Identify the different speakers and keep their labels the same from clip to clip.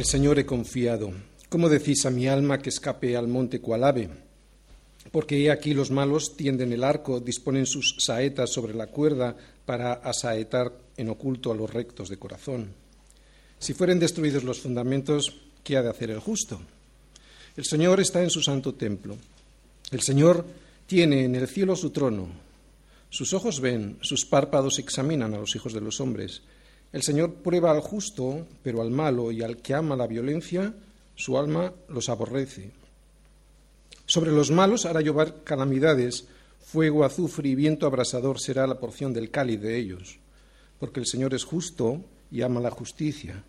Speaker 1: El Señor he confiado. ¿Cómo decís a mi alma que escape al monte cual ave? Porque he aquí los malos tienden el arco, disponen sus saetas sobre la cuerda para asaetar en oculto a los rectos de corazón. Si fueren destruidos los fundamentos, ¿qué ha de hacer el justo? El Señor está en su santo templo. El Señor tiene en el cielo su trono. Sus ojos ven, sus párpados examinan a los hijos de los hombres. El Señor prueba al justo, pero al malo y al que ama la violencia, su alma los aborrece. Sobre los malos hará llover calamidades, fuego, azufre y viento abrasador será la porción del cáliz de ellos, porque el Señor es justo y ama la justicia.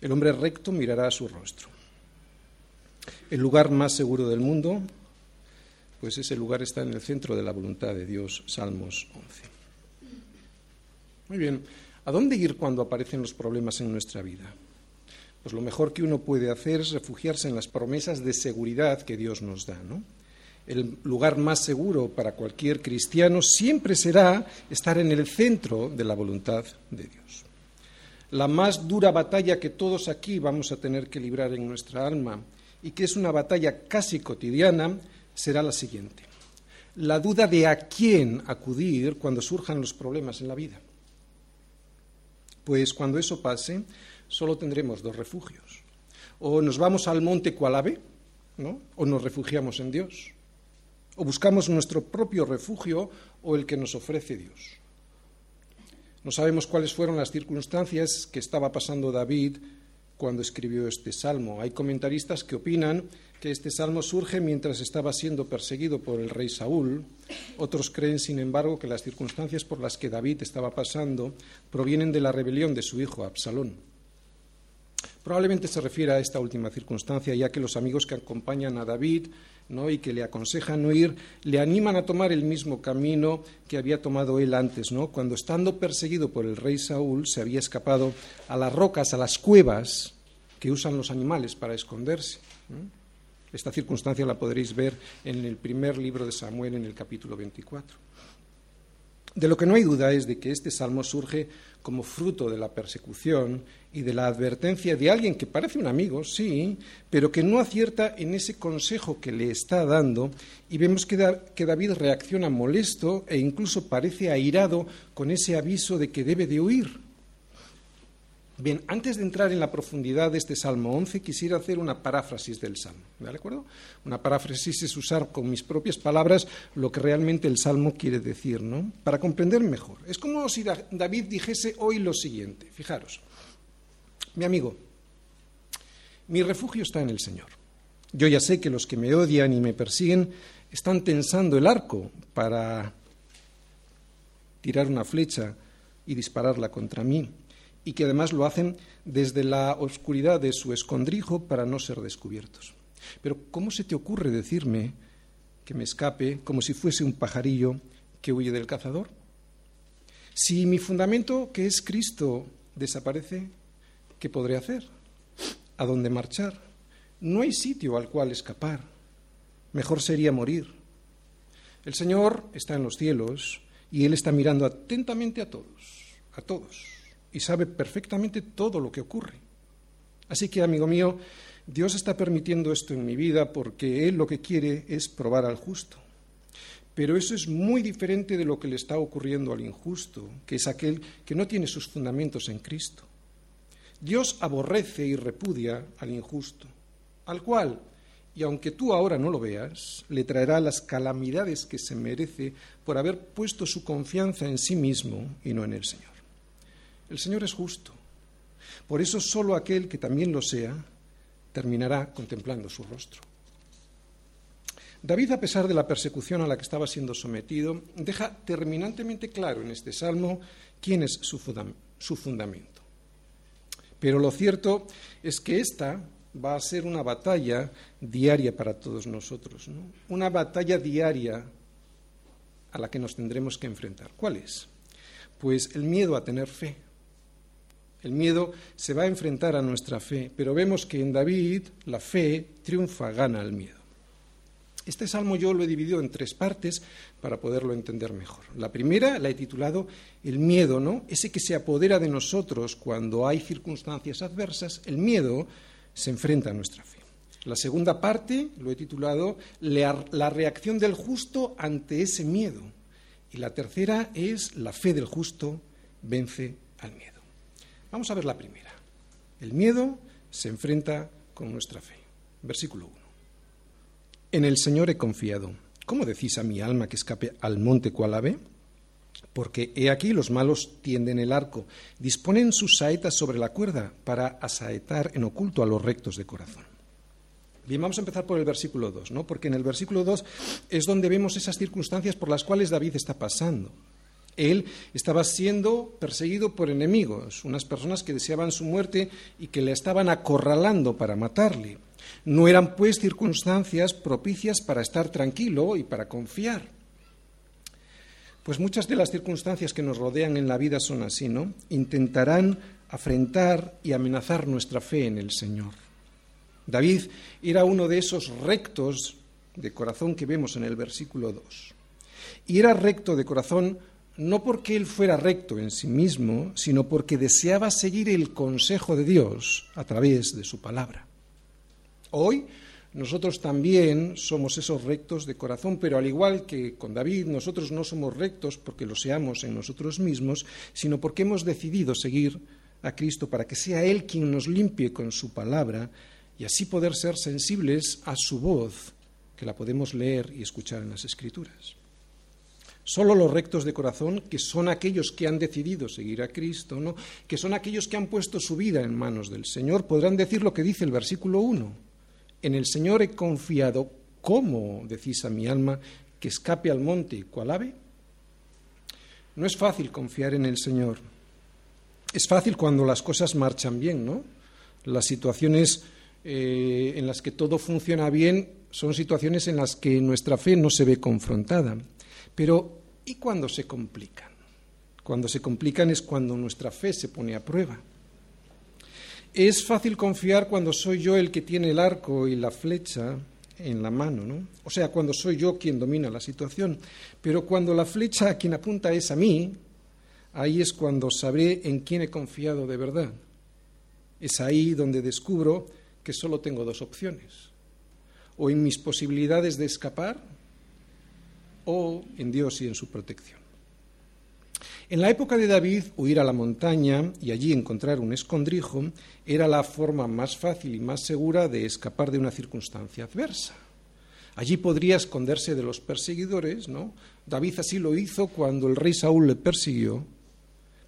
Speaker 1: El hombre recto mirará a su rostro. El lugar más seguro del mundo, pues ese lugar está en el centro de la voluntad de Dios, Salmos 11. Muy bien, ¿a dónde ir cuando aparecen los problemas en nuestra vida? pues lo mejor que uno puede hacer es refugiarse en las promesas de seguridad que Dios nos da. El lugar más seguro para cualquier cristiano siempre será estar en el centro de la voluntad de Dios. La más dura batalla que todos aquí vamos a tener que librar en nuestra alma y que es una batalla casi cotidiana será la siguiente. La duda de a quién acudir cuando surjan los problemas en la vida. Pues cuando eso pase, solo tendremos dos refugios. O nos vamos al monte Cualave, ¿no? o nos refugiamos en Dios. O buscamos nuestro propio refugio o el que nos ofrece Dios. No sabemos cuáles fueron las circunstancias que estaba pasando David cuando escribió este salmo. Hay comentaristas que opinan que este salmo surge mientras estaba siendo perseguido por el rey Saúl. Otros creen, sin embargo, que las circunstancias por las que David estaba pasando provienen de la rebelión de su hijo Absalón. Probablemente se refiere a esta última circunstancia, ya que los amigos que acompañan a David ¿no? y que le aconsejan no ir, le animan a tomar el mismo camino que había tomado él antes, ¿no? cuando estando perseguido por el rey Saúl se había escapado a las rocas, a las cuevas que usan los animales para esconderse. Esta circunstancia la podréis ver en el primer libro de Samuel, en el capítulo 24. De lo que no hay duda es de que este salmo surge como fruto de la persecución y de la advertencia de alguien que parece un amigo, sí, pero que no acierta en ese consejo que le está dando y vemos que, David reacciona molesto e incluso parece airado con ese aviso de que debe de huir. Bien, antes de entrar en la profundidad de este Salmo 11, quisiera hacer una paráfrasis del Salmo. ¿De acuerdo? Una paráfrasis es usar con mis propias palabras lo que realmente el Salmo quiere decir, ¿no? Para comprender mejor. Es como si David dijese hoy lo siguiente. Fijaros, mi amigo, mi refugio está en el Señor. Yo ya sé que los que me odian y me persiguen están tensando el arco para tirar una flecha y dispararla contra mí y que además lo hacen desde la oscuridad de su escondrijo para no ser descubiertos. Pero ¿cómo se te ocurre decirme que me escape como si fuese un pajarillo que huye del cazador? Si mi fundamento, que es Cristo, desaparece, ¿qué podré hacer? ¿A dónde marchar? No hay sitio al cual escapar. Mejor sería morir. El Señor está en los cielos y Él está mirando atentamente a todos, a todos y sabe perfectamente todo lo que ocurre. Así que, amigo mío, Dios está permitiendo esto en mi vida porque Él lo que quiere es probar al justo. Pero eso es muy diferente de lo que le está ocurriendo al injusto, que es aquel que no tiene sus fundamentos en Cristo. Dios aborrece y repudia al injusto, al cual, y aunque tú ahora no lo veas, le traerá las calamidades que se merece por haber puesto su confianza en sí mismo y no en el Señor. El Señor es justo. Por eso solo aquel que también lo sea terminará contemplando su rostro. David, a pesar de la persecución a la que estaba siendo sometido, deja terminantemente claro en este salmo quién es su, fundamento. Pero lo cierto es que esta va a ser una batalla diaria para todos nosotros, una batalla diaria a la que nos tendremos que enfrentar. ¿Cuál es? Pues el miedo a tener fe. El miedo se va a enfrentar a nuestra fe, pero vemos que en David la fe triunfa, gana al miedo. Este salmo yo lo he dividido en tres partes para poderlo entender mejor. La primera la he titulado El miedo, ¿no? Ese que se apodera de nosotros cuando hay circunstancias adversas, el miedo se enfrenta a nuestra fe. La segunda parte lo he titulado La reacción del justo ante ese miedo. Y la tercera es La fe del justo vence al miedo. Vamos a ver la primera. El miedo se enfrenta con nuestra fe. Versículo 1. En el Señor he confiado. ¿Cómo decís a mi alma que escape al monte cual ave? Porque he aquí los malos tienden el arco, disponen sus saetas sobre la cuerda para asaetar en oculto a los rectos de corazón. Bien, vamos a empezar por el versículo 2, ¿no? Porque en el versículo 2 es donde vemos esas circunstancias por las cuales David está pasando. Él estaba siendo perseguido por enemigos, unas personas que deseaban su muerte y que le estaban acorralando para matarle. No eran, pues, circunstancias propicias para estar tranquilo y para confiar. Pues muchas de las circunstancias que nos rodean en la vida son así, ¿no? Intentarán afrentar y amenazar nuestra fe en el Señor. David era uno de esos rectos de corazón que vemos en el versículo 2. Y era recto de corazón no porque él fuera recto en sí mismo, sino porque deseaba seguir el consejo de Dios a través de su palabra. Hoy nosotros también somos esos rectos de corazón, pero al igual que con David, nosotros no somos rectos porque lo seamos en nosotros mismos, sino porque hemos decidido seguir a Cristo para que sea Él quien nos limpie con su palabra y así poder ser sensibles a su voz, que la podemos leer y escuchar en las Escrituras. Solo los rectos de corazón, que son aquellos que han decidido seguir a Cristo, ¿no? que son aquellos que han puesto su vida en manos del Señor, podrán decir lo que dice el versículo 1 en el Señor he confiado, ¿cómo decís a mi alma que escape al monte cual ave? No es fácil confiar en el Señor. Es fácil cuando las cosas marchan bien, ¿no? Las situaciones eh, en las que todo funciona bien son situaciones en las que nuestra fe no se ve confrontada. Pero, ¿y cuando se complican? Cuando se complican es cuando nuestra fe se pone a prueba. Es fácil confiar cuando soy yo el que tiene el arco y la flecha en la mano, ¿no? O sea, cuando soy yo quien domina la situación. Pero cuando la flecha a quien apunta es a mí, ahí es cuando sabré en quién he confiado de verdad. Es ahí donde descubro que solo tengo dos opciones. O en mis posibilidades de escapar o en Dios y en su protección. En la época de David, huir a la montaña y allí encontrar un escondrijo era la forma más fácil y más segura de escapar de una circunstancia adversa. Allí podría esconderse de los perseguidores, ¿no? David así lo hizo cuando el rey Saúl le persiguió.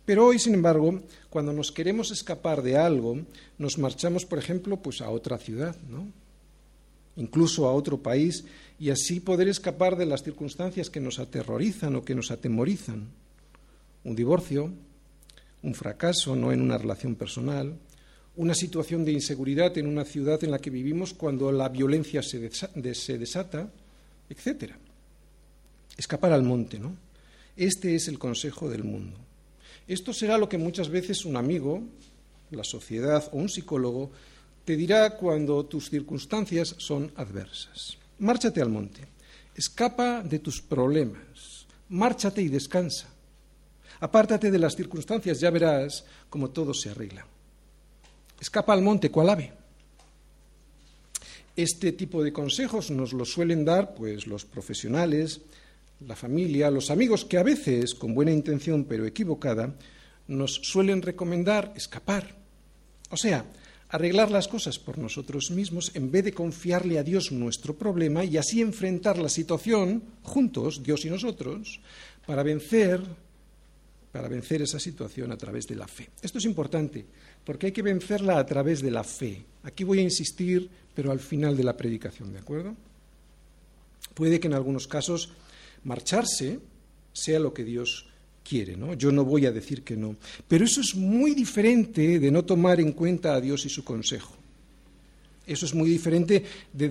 Speaker 1: Pero hoy, sin embargo, cuando nos queremos escapar de algo, nos marchamos, por ejemplo, pues a otra ciudad, ¿no? Incluso a otro país y así poder escapar de las circunstancias que nos aterrorizan o que nos atemorizan un divorcio, un fracaso no en una relación personal, una situación de inseguridad en una ciudad en la que vivimos cuando la violencia se, desata, etc. Escapar al monte, ¿no? Este es el consejo del mundo. Esto será lo que muchas veces un amigo, la sociedad o un psicólogo te dirá cuando tus circunstancias son adversas. Márchate al monte, escapa de tus problemas, márchate y descansa. Apártate de las circunstancias, ya verás cómo todo se arregla. Escapa al monte, cual ave. Este tipo de consejos nos los suelen dar pues los profesionales, la familia, los amigos que a veces, con buena intención pero equivocada, nos suelen recomendar escapar. O sea, arreglar las cosas por nosotros mismos en vez de confiarle a Dios nuestro problema y así enfrentar la situación juntos, Dios y nosotros, para vencer para vencer esa situación a través de la fe. Esto es importante, porque hay que vencerla a través de la fe. Aquí voy a insistir, pero al final de la predicación, ¿de acuerdo? Puede que en algunos casos marcharse sea lo que Dios quiere, ¿no? Yo no voy a decir que no. Pero eso es muy diferente de no tomar en cuenta a Dios y su consejo. Eso es muy diferente de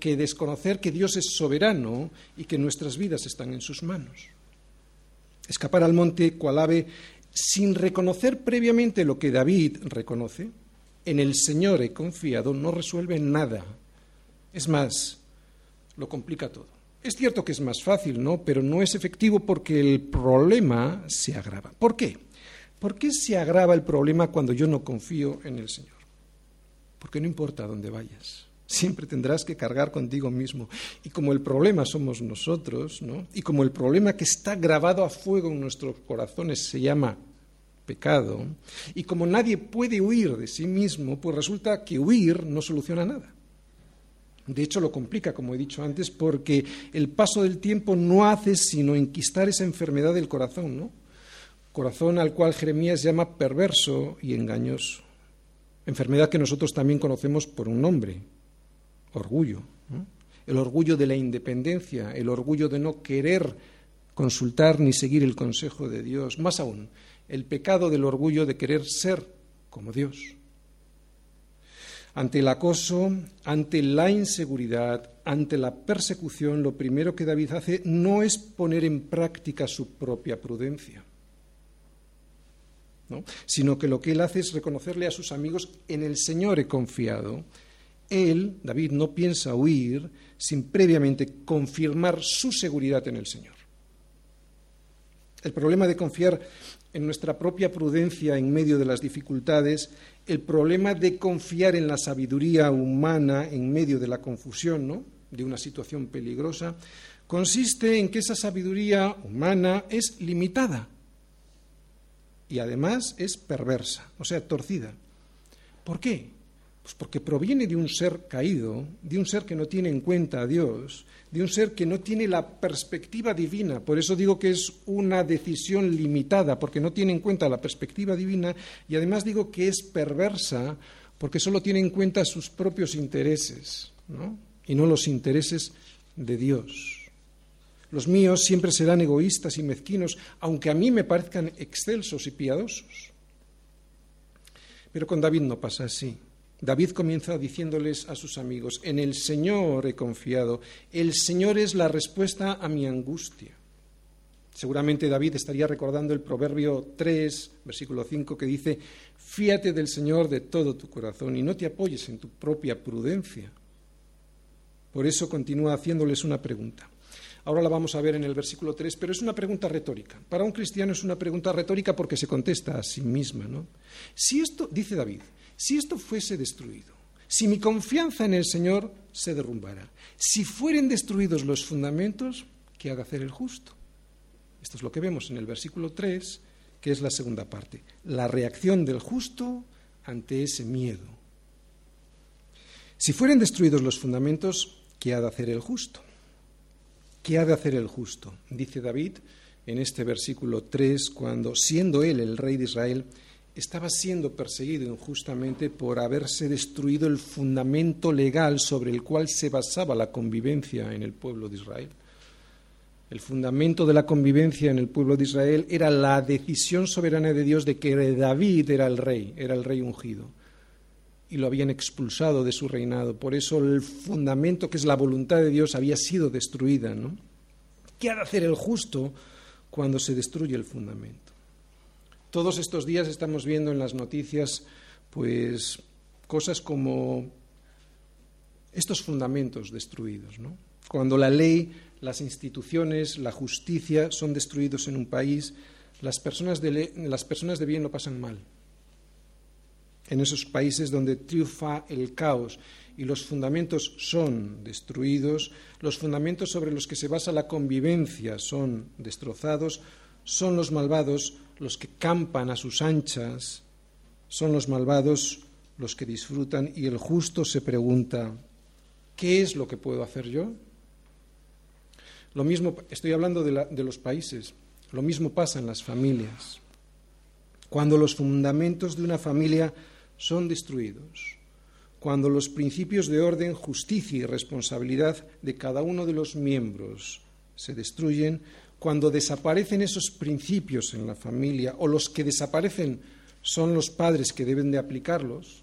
Speaker 1: que desconocer que Dios es soberano y que nuestras vidas están en sus manos escapar al monte cual ave sin reconocer previamente lo que David reconoce, en el Señor he confiado, no resuelve nada. Es más, lo complica todo. Es cierto que es más fácil, ¿no? Pero no es efectivo porque el problema se agrava. ¿Por qué? ¿Por qué se agrava el problema cuando yo no confío en el Señor? Porque no importa dónde vayas, siempre tendrás que cargar contigo mismo. Y como el problema somos nosotros, ¿no? Y como el problema que está grabado a fuego en nuestros corazones se llama pecado, y como nadie puede huir de sí mismo, pues resulta que huir no soluciona nada. De hecho, lo complica, como he dicho antes, porque el paso del tiempo no hace sino enquistar esa enfermedad del corazón, ¿no? Corazón al cual Jeremías llama perverso y engañoso. Enfermedad que nosotros también conocemos por un nombre, orgullo. El orgullo de la independencia, el orgullo de no querer consultar ni seguir el consejo de Dios. Más aún, el pecado del orgullo de querer ser como Dios. Ante el acoso, ante la inseguridad, ante la persecución, lo primero que David hace no es poner en práctica su propia prudencia, sino que lo que él hace es reconocerle a sus amigos, en el Señor he confiado. Él, David, no piensa huir sin previamente confirmar su seguridad en el Señor. El problema de confiar en nuestra propia prudencia en medio de las dificultades, el problema de confiar en la sabiduría humana en medio de la confusión, ¿no? de una situación peligrosa, consiste en que esa sabiduría humana es limitada y además es perversa, o sea, torcida. ¿Por qué? Pues porque proviene de un ser caído, de un ser que no tiene en cuenta a Dios, de un ser que no tiene la perspectiva divina. Por eso digo que es una decisión limitada, porque no tiene en cuenta la perspectiva divina, y además digo que es perversa, porque solo tiene en cuenta sus propios intereses, y no los intereses de Dios. Los míos siempre serán egoístas y mezquinos, aunque a mí me parezcan excelsos y piadosos. Pero con David no pasa así. David comienza diciéndoles a sus amigos, en el Señor he confiado, el Señor es la respuesta a mi angustia. Seguramente David estaría recordando el Proverbio 3, versículo 5, que dice, fíate del Señor de todo tu corazón y no te apoyes en tu propia prudencia. Por eso continúa haciéndoles una pregunta. Ahora la vamos a ver en el versículo 3, pero es una pregunta retórica. Para un cristiano es una pregunta retórica porque se contesta a sí misma. ¿no? Si esto, dice David, si esto fuese destruido, si mi confianza en el Señor se derrumbara, si fueren destruidos los fundamentos, ¿qué ha de hacer el justo? Esto es lo que vemos en el versículo 3, que es la segunda parte, la reacción del justo ante ese miedo. Si fueren destruidos los fundamentos, ¿qué ha de hacer el justo? ¿Qué ha de hacer el justo? Dice David en este versículo 3, cuando, siendo él el rey de Israel, estaba siendo perseguido injustamente por haberse destruido el fundamento legal sobre el cual se basaba la convivencia en el pueblo de Israel. El fundamento de la convivencia en el pueblo de Israel era la decisión soberana de Dios de que David era el rey, era el rey ungido. Y lo habían expulsado de su reinado. Por eso el fundamento, que es la voluntad de Dios, había sido destruida. ¿no? ¿Qué ha de hacer el justo cuando se destruye el fundamento? Todos estos días estamos viendo en las noticias pues cosas como estos fundamentos destruidos. Cuando la ley, las instituciones, la justicia son destruidos en un país, las personas de, las personas de bien lo pasan mal. En esos países donde triunfa el caos y los fundamentos son destruidos, los fundamentos sobre los que se basa la convivencia son destrozados, son los malvados los que campan a sus anchas, son los malvados los que disfrutan y el justo se pregunta, ¿qué es lo que puedo hacer yo? Lo mismo, estoy hablando de, de los países, lo mismo pasa en las familias. Cuando los fundamentos de una familia son destruidos, cuando los principios de orden, justicia y responsabilidad de cada uno de los miembros se destruyen, cuando desaparecen esos principios en la familia o los que desaparecen son los padres que deben de aplicarlos,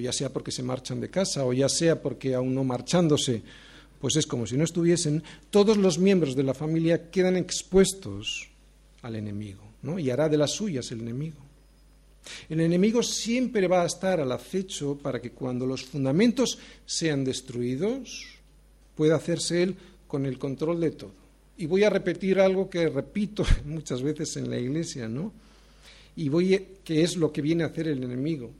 Speaker 1: ya sea porque se marchan de casa o ya sea porque aún no marchándose, pues es como si no estuviesen, todos los miembros de la familia quedan expuestos al enemigo, ¿no? y hará de las suyas el enemigo. El enemigo siempre va a estar al acecho para que cuando los fundamentos sean destruidos, pueda hacerse Él con el control de todo. Y voy a repetir algo que repito muchas veces en la iglesia, ¿no? Y voy a, que es lo que viene a hacer el enemigo.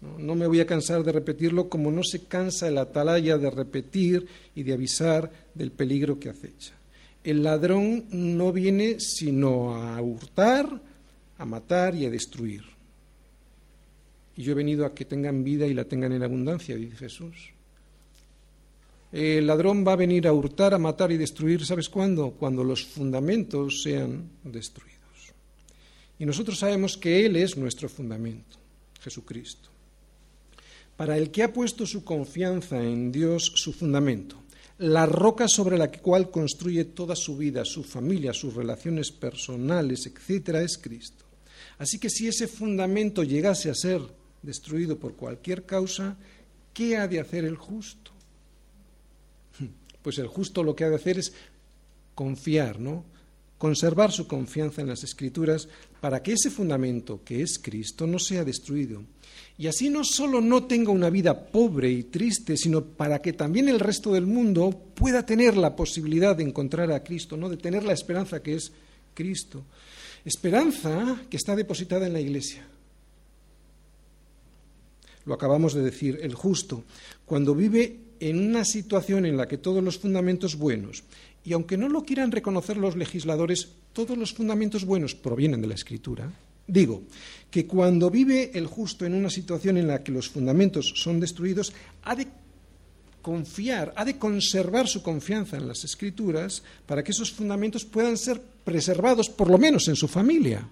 Speaker 1: ¿no? no me voy a cansar de repetirlo como no se cansa el atalaya de repetir y de avisar del peligro que acecha. El ladrón no viene sino a hurtar, a matar y a destruir. Y yo he venido a que tengan vida y la tengan en abundancia, dice Jesús. El ladrón va a venir a hurtar, a matar y destruir, ¿sabes cuándo? Cuando los fundamentos sean destruidos. Y nosotros sabemos que Él es nuestro fundamento, Jesucristo. Para el que ha puesto su confianza en Dios, su fundamento, la roca sobre la cual construye toda su vida, su familia, sus relaciones personales, etcétera, es Cristo. Así que si ese fundamento llegase a ser destruido por cualquier causa, ¿qué ha de hacer el justo? Pues el justo lo que ha de hacer es confiar, ¿no? Conservar su confianza en las Escrituras para que ese fundamento, que es Cristo, no sea destruido. Y así no solo no tenga una vida pobre y triste, sino para que también el resto del mundo pueda tener la posibilidad de encontrar a Cristo, ¿no? de tener la esperanza que es Cristo. Esperanza que está depositada en la Iglesia. Lo acabamos de decir, el justo, cuando vive en una situación en la que todos los fundamentos buenos, y aunque no lo quieran reconocer los legisladores, todos los fundamentos buenos provienen de la Escritura, digo que cuando vive el justo en una situación en la que los fundamentos son destruidos, ha de confiar, ha de conservar su confianza en las Escrituras para que esos fundamentos puedan ser preservados, por lo menos en su familia.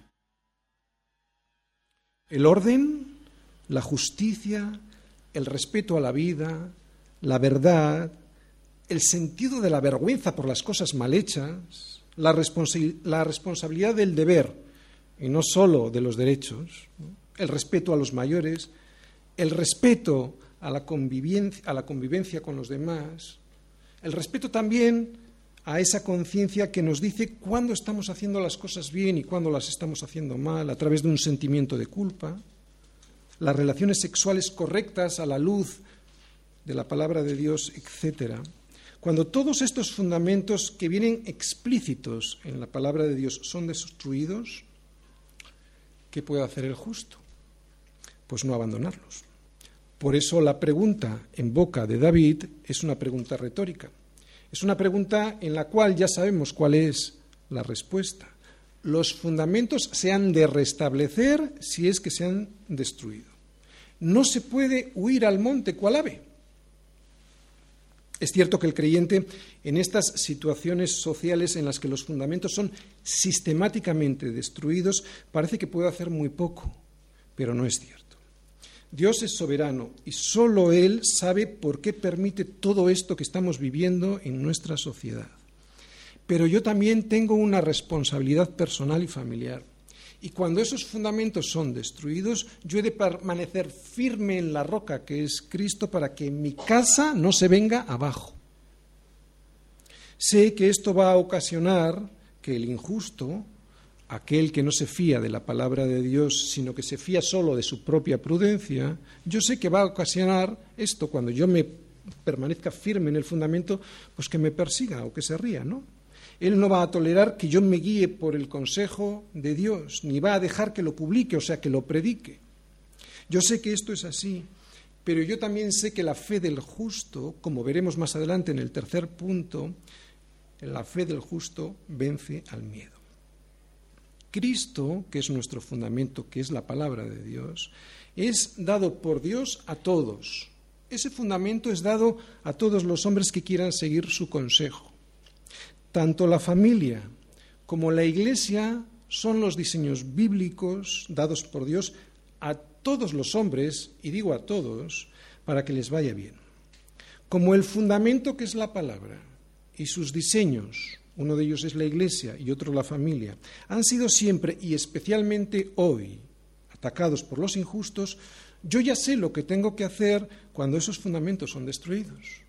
Speaker 1: El orden, la justicia, el respeto a la vida, la verdad, el sentido de la vergüenza por las cosas mal hechas, la, la responsabilidad del deber y no solo de los derechos, el respeto a los mayores, el respeto a la, a la convivencia con los demás, el respeto también a esa conciencia que nos dice cuándo estamos haciendo las cosas bien y cuándo las estamos haciendo mal, a través de un sentimiento de culpa, las relaciones sexuales correctas a la luz de la palabra de Dios, etc. Cuando todos estos fundamentos que vienen explícitos en la palabra de Dios son destruidos, ¿qué puede hacer el justo? Pues no abandonarlos. Por eso la pregunta en boca de David es una pregunta retórica. Es una pregunta en la cual ya sabemos cuál es la respuesta. Los fundamentos se han de restablecer si es que se han destruido. No se puede huir al monte cual ave es cierto que el creyente en estas situaciones sociales en las que los fundamentos son sistemáticamente destruidos parece que puede hacer muy poco, pero no es cierto. Dios es soberano y solo Él sabe por qué permite todo esto que estamos viviendo en nuestra sociedad. Pero yo también tengo una responsabilidad personal y familiar. Y cuando esos fundamentos son destruidos, yo he de permanecer firme en la roca que es Cristo para que mi casa no se venga abajo. Sé que esto va a ocasionar que el injusto, aquel que no se fía de la palabra de Dios, sino que se fía solo de su propia prudencia, yo sé que va a ocasionar esto cuando yo me permanezca firme en el fundamento, pues que me persiga o que se ría, ¿no? Él no va a tolerar que yo me guíe por el consejo de Dios, ni va a dejar que lo publique, o sea, que lo predique. Yo sé que esto es así, pero yo también sé que la fe del justo, como veremos más adelante en el tercer punto, la fe del justo vence al miedo. Cristo, que es nuestro fundamento, que es la palabra de Dios, es dado por Dios a todos. Ese fundamento es dado a todos los hombres que quieran seguir su consejo. Tanto la familia como la iglesia son los diseños bíblicos dados por Dios a todos los hombres, y digo a todos, para que les vaya bien. Como el fundamento que es la palabra y sus diseños, uno de ellos es la iglesia y otro la familia, han sido siempre y especialmente hoy atacados por los injustos, yo ya sé lo que tengo que hacer cuando esos fundamentos son destruidos.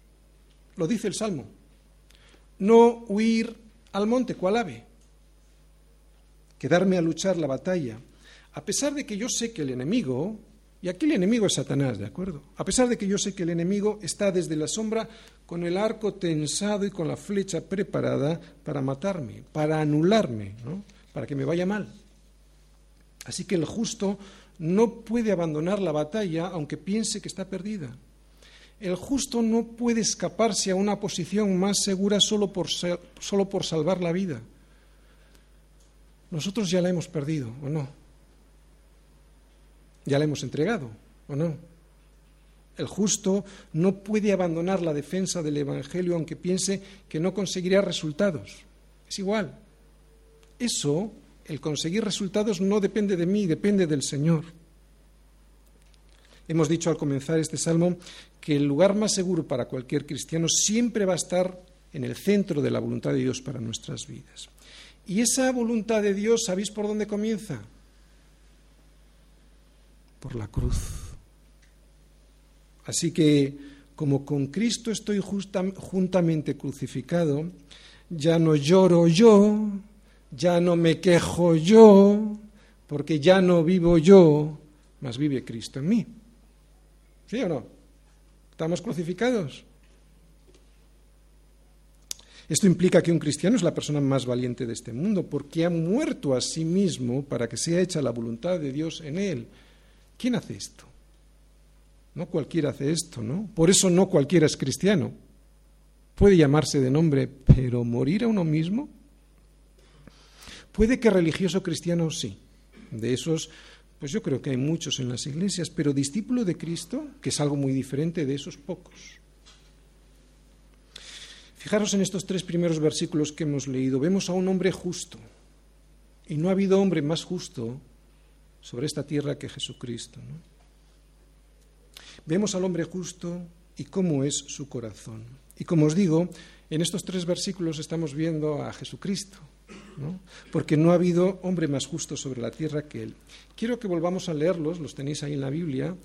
Speaker 1: Lo dice el Salmo no huir al monte cual ave, quedarme a luchar la batalla, a pesar de que yo sé que el enemigo Y aquí el enemigo es Satanás, ¿de acuerdo? A pesar de que yo sé que el enemigo está desde la sombra con el arco tensado y con la flecha preparada para matarme, para anularme, ¿no? para que me vaya mal. Así que el justo no puede abandonar la batalla aunque piense que está perdida. El justo no puede escaparse a una posición más segura solo por, solo por salvar la vida. Nosotros ya la hemos perdido, ¿o no? Ya la hemos entregado, ¿o no? El justo no puede abandonar la defensa del Evangelio aunque piense que no conseguirá resultados. Es igual. Eso, el conseguir resultados, no depende de mí, depende del Señor. Hemos dicho al comenzar este salmo que el lugar más seguro para cualquier cristiano siempre va a estar en el centro de la voluntad de Dios para nuestras vidas. Y esa voluntad de Dios, ¿sabéis por dónde comienza? Por la cruz. Así que, como con Cristo estoy juntamente crucificado, ya no lloro yo, ya no me quejo yo, porque ya no vivo yo, mas vive Cristo en mí. ¿Sí o no? ¿Estamos crucificados? Esto implica que un cristiano es la persona más valiente de este mundo, porque ha muerto a sí mismo para que sea hecha la voluntad de Dios en él. ¿Quién hace esto? No cualquiera hace esto, ¿no? Por eso no cualquiera es cristiano. Puede llamarse de nombre, pero morir a uno mismo. Puede que religioso cristiano sí. De esos pues yo creo que hay muchos en las iglesias, pero discípulo de Cristo, que es algo muy diferente de esos pocos. Fijaros en estos tres primeros versículos que hemos leído. Vemos a un hombre justo. Y no ha habido hombre más justo sobre esta tierra que Jesucristo. Vemos al hombre justo y cómo es su corazón. Y como os digo, en estos tres versículos estamos viendo a Jesucristo, porque no ha habido hombre más justo sobre la tierra que él. Quiero que volvamos a leerlos, los tenéis ahí en la Biblia,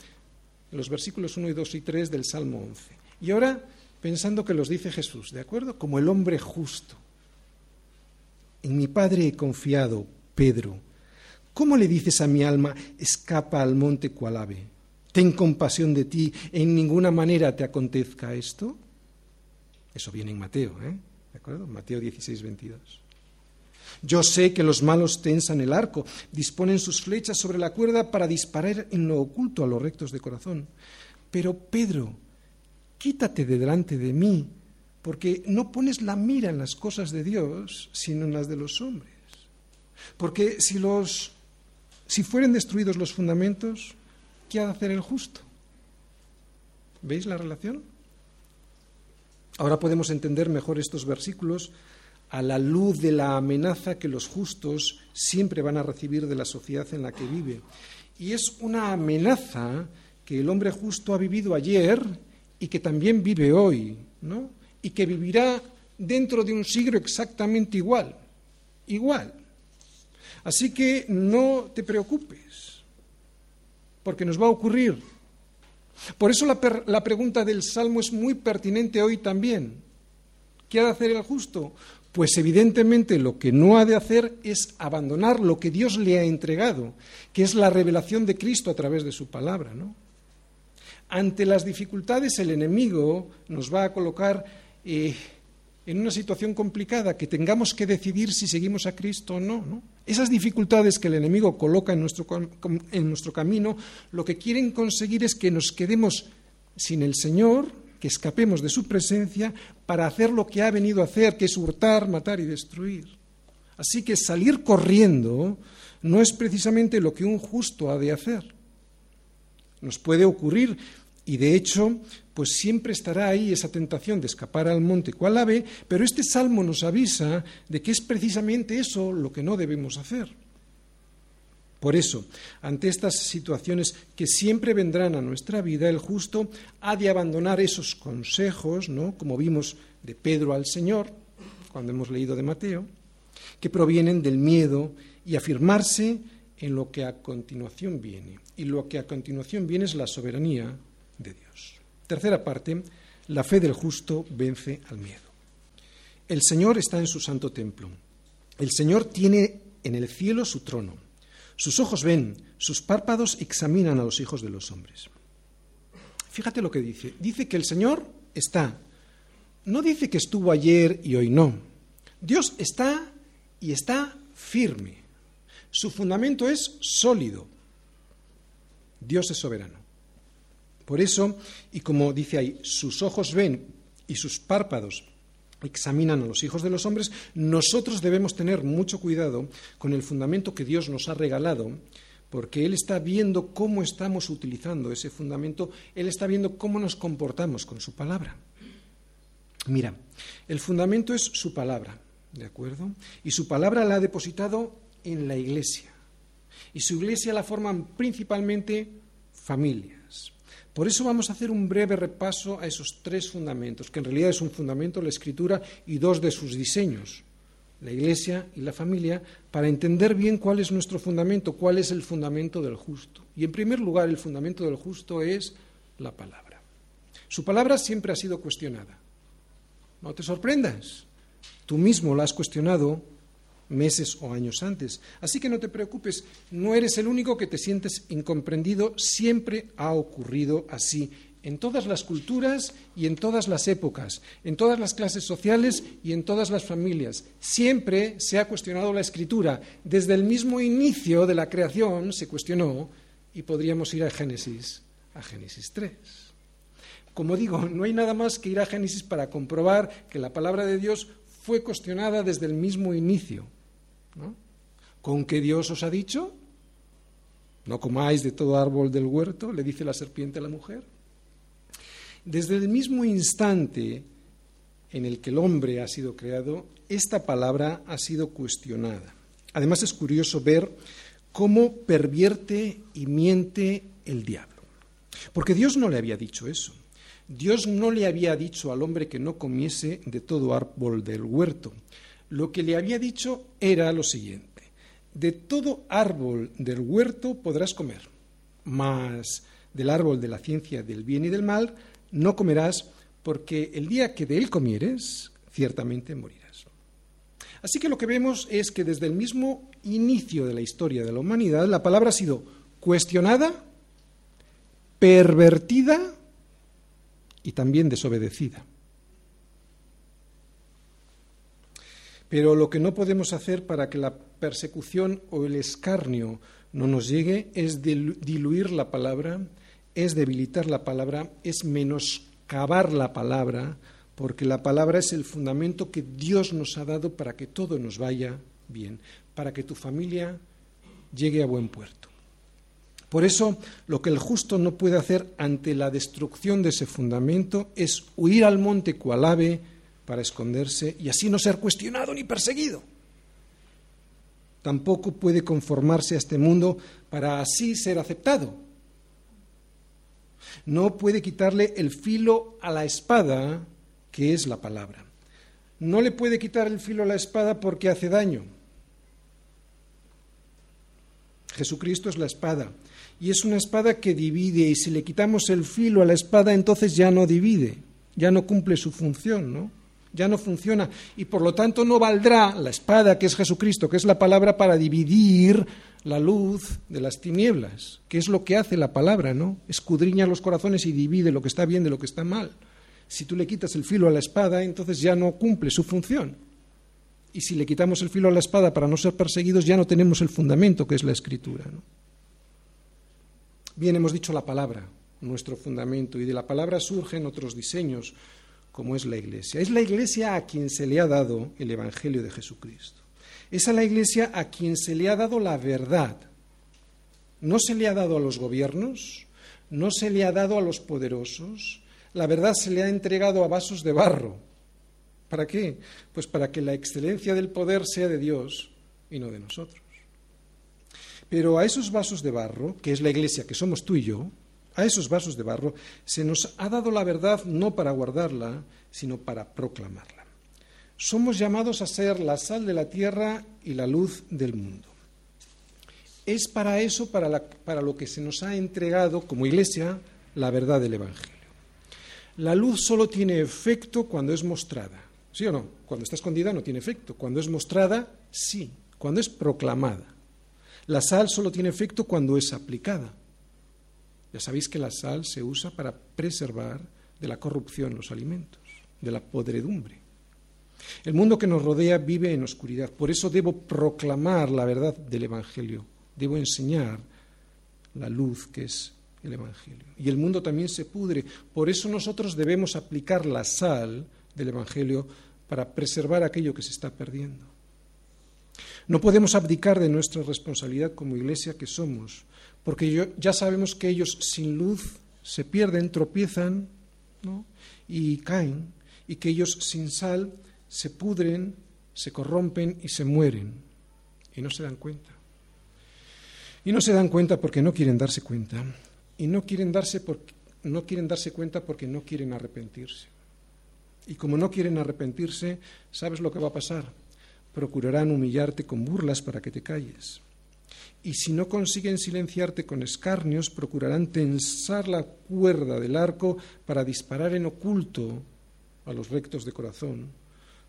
Speaker 1: los versículos 1 y 2 y 3 del Salmo 11. Y ahora pensando que los dice Jesús, ¿de acuerdo? Como el hombre justo. En mi Padre he confiado, Pedro. ¿Cómo le dices a mi alma, escapa al monte cual ave? Ten compasión de ti, en ninguna manera te acontezca esto. Eso viene en Mateo, ¿eh? ¿De acuerdo? Mateo 16, 22. Yo sé que los malos tensan el arco, disponen sus flechas sobre la cuerda para disparar en lo oculto a los rectos de corazón. Pero Pedro, quítate de delante de mí, porque no pones la mira en las cosas de Dios, sino en las de los hombres. Porque si los si fueren destruidos los fundamentos, ¿qué ha de hacer el justo? ¿Veis la relación? Ahora podemos entender mejor estos versículos a la luz de la amenaza que los justos siempre van a recibir de la sociedad en la que vive. Y es una amenaza que el hombre justo ha vivido ayer y que también vive hoy, ¿no? Y que vivirá dentro de un siglo exactamente igual, igual. Así que no te preocupes, porque nos va a ocurrir. Por eso la, la pregunta del Salmo es muy pertinente hoy también. ¿Qué ha de hacer el justo? Pues evidentemente lo que no ha de hacer es abandonar lo que Dios le ha entregado, que es la revelación de Cristo a través de su palabra. ¿no? Ante las dificultades el enemigo nos va a colocar eh, en una situación complicada, que tengamos que decidir si seguimos a Cristo o no, no. Esas dificultades que el enemigo coloca en nuestro, en nuestro camino, lo que quieren conseguir es que nos quedemos sin el Señor, que escapemos de su presencia para hacer lo que ha venido a hacer, que es hurtar, matar y destruir. Así que salir corriendo no es precisamente lo que un justo ha de hacer. Nos puede ocurrir y de hecho, pues siempre estará ahí esa tentación de escapar al monte cual ave, pero este salmo nos avisa de que es precisamente eso lo que no debemos hacer. Por eso, ante estas situaciones que siempre vendrán a nuestra vida, el justo ha de abandonar esos consejos, ¿no? como vimos de Pedro al Señor, cuando hemos leído de Mateo, que provienen del miedo y afirmarse en lo que a continuación viene. Y lo que a continuación viene es la soberanía de Dios. Tercera parte, la fe del justo vence al miedo. El Señor está en su santo templo. El Señor tiene en el cielo su trono. Sus ojos ven, sus párpados examinan a los hijos de los hombres. Fíjate lo que dice. Dice que el Señor está. No dice que estuvo ayer y hoy no. Dios está y está firme. Su fundamento es sólido. Dios es soberano. Por eso, y como dice ahí, sus ojos ven y sus párpados examinan a los hijos de los hombres, nosotros debemos tener mucho cuidado con el fundamento que Dios nos ha regalado, porque Él está viendo cómo estamos utilizando ese fundamento, Él está viendo cómo nos comportamos con su palabra. Mira, el fundamento es su palabra, ¿de acuerdo? Y su palabra la ha depositado en la iglesia. Y su iglesia la forman principalmente familias. Por eso vamos a hacer un breve repaso a esos tres fundamentos, que en realidad es un fundamento, la escritura, y dos de sus diseños, la iglesia y la familia, para entender bien cuál es nuestro fundamento, cuál es el fundamento del justo. Y en primer lugar, el fundamento del justo es la palabra. Su palabra siempre ha sido cuestionada. No te sorprendas. Tú mismo la has cuestionado meses o años antes. Así que no te preocupes, no eres el único que te sientes incomprendido, siempre ha ocurrido así, en todas las culturas y en todas las épocas, en todas las clases sociales y en todas las familias. Siempre se ha cuestionado la escritura. Desde el mismo inicio de la creación se cuestionó y podríamos ir a Génesis, a Génesis 3. Como digo, no hay nada más que ir a Génesis para comprobar que la palabra de Dios fue cuestionada desde el mismo inicio. ¿Con qué Dios os ha dicho? No comáis de todo árbol del huerto, le dice la serpiente a la mujer. Desde el mismo instante en el que el hombre ha sido creado, esta palabra ha sido cuestionada. Además es curioso ver cómo pervierte y miente el diablo. Porque Dios no le había dicho eso. Dios no le había dicho al hombre que no comiese de todo árbol del huerto. Lo que le había dicho era lo siguiente, de todo árbol del huerto podrás comer, mas del árbol de la ciencia del bien y del mal no comerás, porque el día que de él comieres, ciertamente morirás. Así que lo que vemos es que desde el mismo inicio de la historia de la humanidad, la palabra ha sido cuestionada, pervertida y también desobedecida. Pero lo que no podemos hacer para que la persecución o el escarnio no nos llegue es diluir la palabra, es debilitar la palabra, es menoscabar la palabra, porque la palabra es el fundamento que Dios nos ha dado para que todo nos vaya bien, para que tu familia llegue a buen puerto. Por eso, lo que el justo no puede hacer ante la destrucción de ese fundamento es huir al monte cual ave, para esconderse y así no ser cuestionado ni perseguido. Tampoco puede conformarse a este mundo para así ser aceptado. No puede quitarle el filo a la espada, que es la palabra. No le puede quitar el filo a la espada porque hace daño. Jesucristo es la espada. Y es una espada que divide, y si le quitamos el filo a la espada, entonces ya no divide, ya no cumple su función, ¿no? Ya no funciona y por lo tanto no valdrá la espada que es Jesucristo, que es la palabra para dividir la luz de las tinieblas, que es lo que hace la palabra, ¿no? Escudriña los corazones y divide lo que está bien de lo que está mal. Si tú le quitas el filo a la espada, entonces ya no cumple su función. Y si le quitamos el filo a la espada para no ser perseguidos, ya no tenemos el fundamento que es la escritura. Bien, hemos dicho la palabra, nuestro fundamento, y de la palabra surgen otros diseños, como es la Iglesia. Es la Iglesia a quien se le ha dado el Evangelio de Jesucristo. Es a la Iglesia a quien se le ha dado la verdad. No se le ha dado a los gobiernos, no se le ha dado a los poderosos, la verdad se le ha entregado a vasos de barro. ¿Para qué? Pues para que la excelencia del poder sea de Dios y no de nosotros. Pero a esos vasos de barro, que es la iglesia que somos tú y yo, a esos vasos de barro, se nos ha dado la verdad no para guardarla, sino para proclamarla. Somos llamados a ser la sal de la tierra y la luz del mundo. Es para eso, para, lo que se nos ha entregado como iglesia, la verdad del Evangelio. La luz solo tiene efecto cuando es mostrada. ¿Sí o no? Cuando está escondida no tiene efecto. Cuando es mostrada, sí. Cuando es proclamada. La sal solo tiene efecto cuando es aplicada. Ya sabéis que la sal se usa para preservar de la corrupción los alimentos, de la podredumbre. El mundo que nos rodea vive en oscuridad, por eso debo proclamar la verdad del Evangelio, debo enseñar la luz que es el Evangelio. Y el mundo también se pudre, por eso nosotros debemos aplicar la sal del Evangelio para preservar aquello que se está perdiendo. No podemos abdicar de nuestra responsabilidad como iglesia que somos, porque ya sabemos que ellos sin luz se pierden, tropiezan y caen, y que ellos sin sal se pudren, se corrompen y se mueren, y no se dan cuenta. Y no se dan cuenta porque no quieren darse cuenta, y no quieren darse, no quieren darse cuenta porque no quieren arrepentirse. Y como no quieren arrepentirse, ¿sabes lo que va a pasar? Procurarán humillarte con burlas para que te calles. Y si no consiguen silenciarte con escarnios, procurarán tensar la cuerda del arco para disparar en oculto a los rectos de corazón,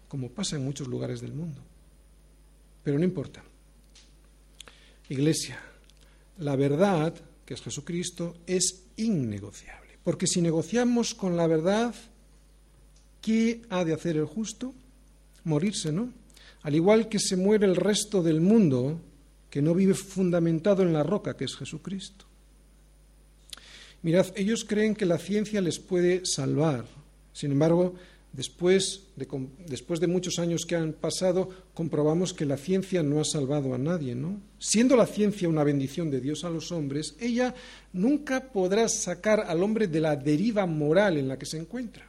Speaker 1: como pasa en muchos lugares del mundo. Pero no importa. Iglesia, la verdad, que es Jesucristo, es innegociable. Porque si negociamos con la verdad, ¿qué ha de hacer el justo? Morirse, ¿no? Al igual que se muere el resto del mundo que no vive fundamentado en la roca que es Jesucristo. Mirad, ellos creen que la ciencia les puede salvar. Sin embargo, después de, muchos años que han pasado, comprobamos que la ciencia no ha salvado a nadie, ¿no? Siendo la ciencia una bendición de Dios a los hombres, ella nunca podrá sacar al hombre de la deriva moral en la que se encuentra.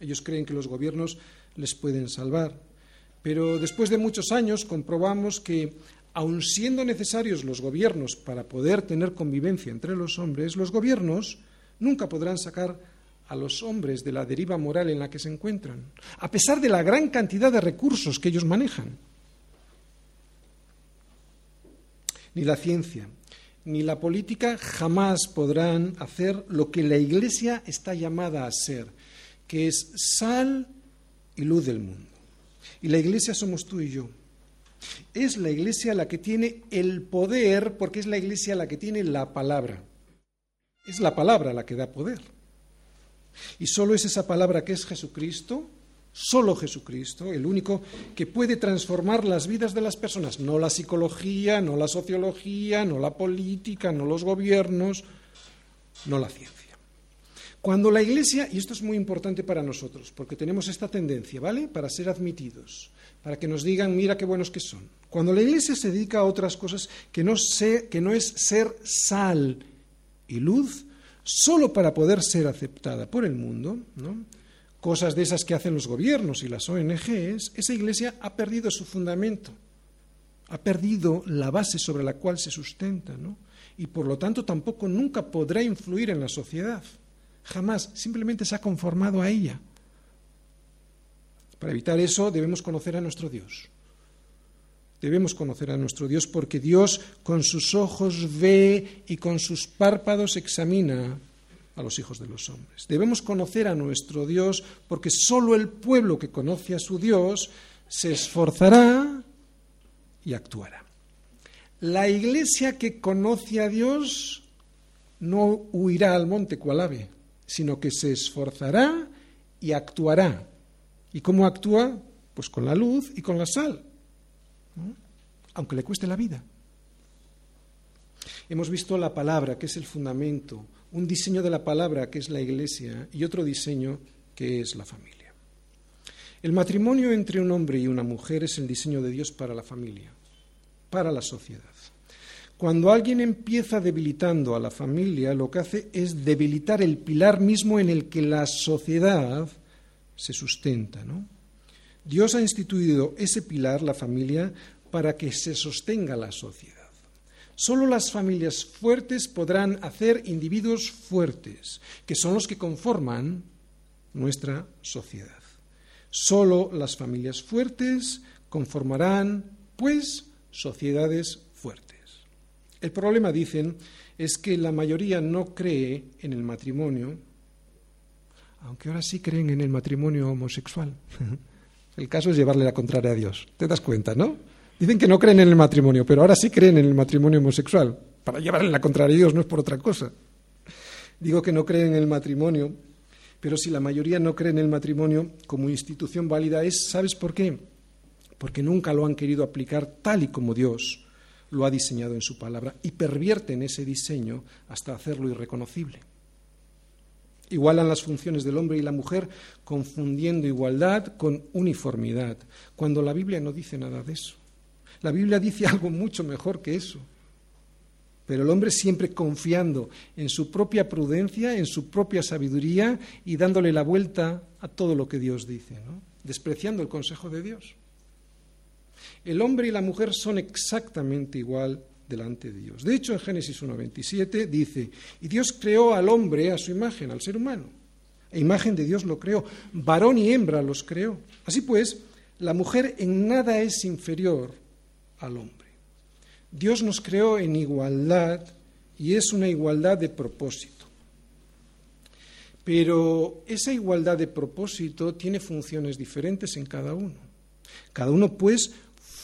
Speaker 1: Ellos creen que los gobiernos les pueden salvar. Pero después de muchos años comprobamos que, aun siendo necesarios los gobiernos para poder tener convivencia entre los hombres, los gobiernos nunca podrán sacar a los hombres de la deriva moral en la que se encuentran, a pesar de la gran cantidad de recursos que ellos manejan. Ni la ciencia, ni la política jamás podrán hacer lo que la Iglesia está llamada a ser, que es sal y luz del mundo. Y la iglesia somos tú y yo. Es la iglesia la que tiene el poder porque es la iglesia la que tiene la palabra. Es la palabra la que da poder. Y solo es esa palabra que es Jesucristo, solo Jesucristo, el único que puede transformar las vidas de las personas, no la psicología, no la sociología, no la política, no los gobiernos, no la ciencia. Cuando la Iglesia, y esto es muy importante para nosotros, porque tenemos esta tendencia, ¿vale? Para ser admitidos, para que nos digan, mira qué buenos que son. Cuando la Iglesia se dedica a otras cosas que no, es ser sal y luz, solo para poder ser aceptada por el mundo, ¿no? cosas de esas que hacen los gobiernos y las ONGs, esa Iglesia ha perdido su fundamento, ha perdido la base sobre la cual se sustenta, ¿no? y por lo tanto tampoco nunca podrá influir en la sociedad. Jamás, simplemente se ha conformado a ella. Para evitar eso debemos conocer a nuestro Dios. Debemos conocer a nuestro Dios porque Dios con sus ojos ve y con sus párpados examina a los hijos de los hombres. Debemos conocer a nuestro Dios porque solo el pueblo que conoce a su Dios se esforzará y actuará. La iglesia que conoce a Dios no huirá al monte cual ave, sino que se esforzará y actuará. ¿Y cómo actúa? Pues con la luz y con la sal, aunque le cueste la vida. Hemos visto la palabra, que es el fundamento, un diseño de la palabra, que es la iglesia, y otro diseño, que es la familia. El matrimonio entre un hombre y una mujer es el diseño de Dios para la familia, para la sociedad. Cuando alguien empieza debilitando a la familia, lo que hace es debilitar el pilar mismo en el que la sociedad se sustenta. Dios ha instituido ese pilar, la familia, para que se sostenga la sociedad. Solo las familias fuertes podrán hacer individuos fuertes, que son los que conforman nuestra sociedad. Solo las familias fuertes conformarán, pues, sociedades fuertes. El problema, dicen, es que la mayoría no cree en el matrimonio, aunque ahora sí creen en el matrimonio homosexual. El caso es llevarle la contraria a Dios. ¿Te das cuenta, no? Dicen que no creen en el matrimonio, pero ahora sí creen en el matrimonio homosexual. Para llevarle la contraria a Dios, no es por otra cosa. Digo que no creen en el matrimonio, pero si la mayoría no cree en el matrimonio como institución válida es, ¿sabes por qué? Porque nunca lo han querido aplicar tal y como Dios lo ha diseñado en su palabra y pervierten ese diseño hasta hacerlo irreconocible. Igualan las funciones del hombre y la mujer confundiendo igualdad con uniformidad, cuando la Biblia no dice nada de eso. La Biblia dice algo mucho mejor que eso. Pero el hombre siempre confiando en su propia prudencia, en su propia sabiduría y dándole la vuelta a todo lo que Dios dice, ¿no? despreciando el consejo de Dios. El hombre y la mujer son exactamente igual delante de Dios. De hecho, en Génesis 1.27 dice, y Dios creó al hombre a su imagen, al ser humano. A imagen de Dios lo creó, varón y hembra los creó. Así pues, la mujer en nada es inferior al hombre. Dios nos creó en igualdad y es una igualdad de propósito. Pero esa igualdad de propósito tiene funciones diferentes en cada uno. Cada uno, pues,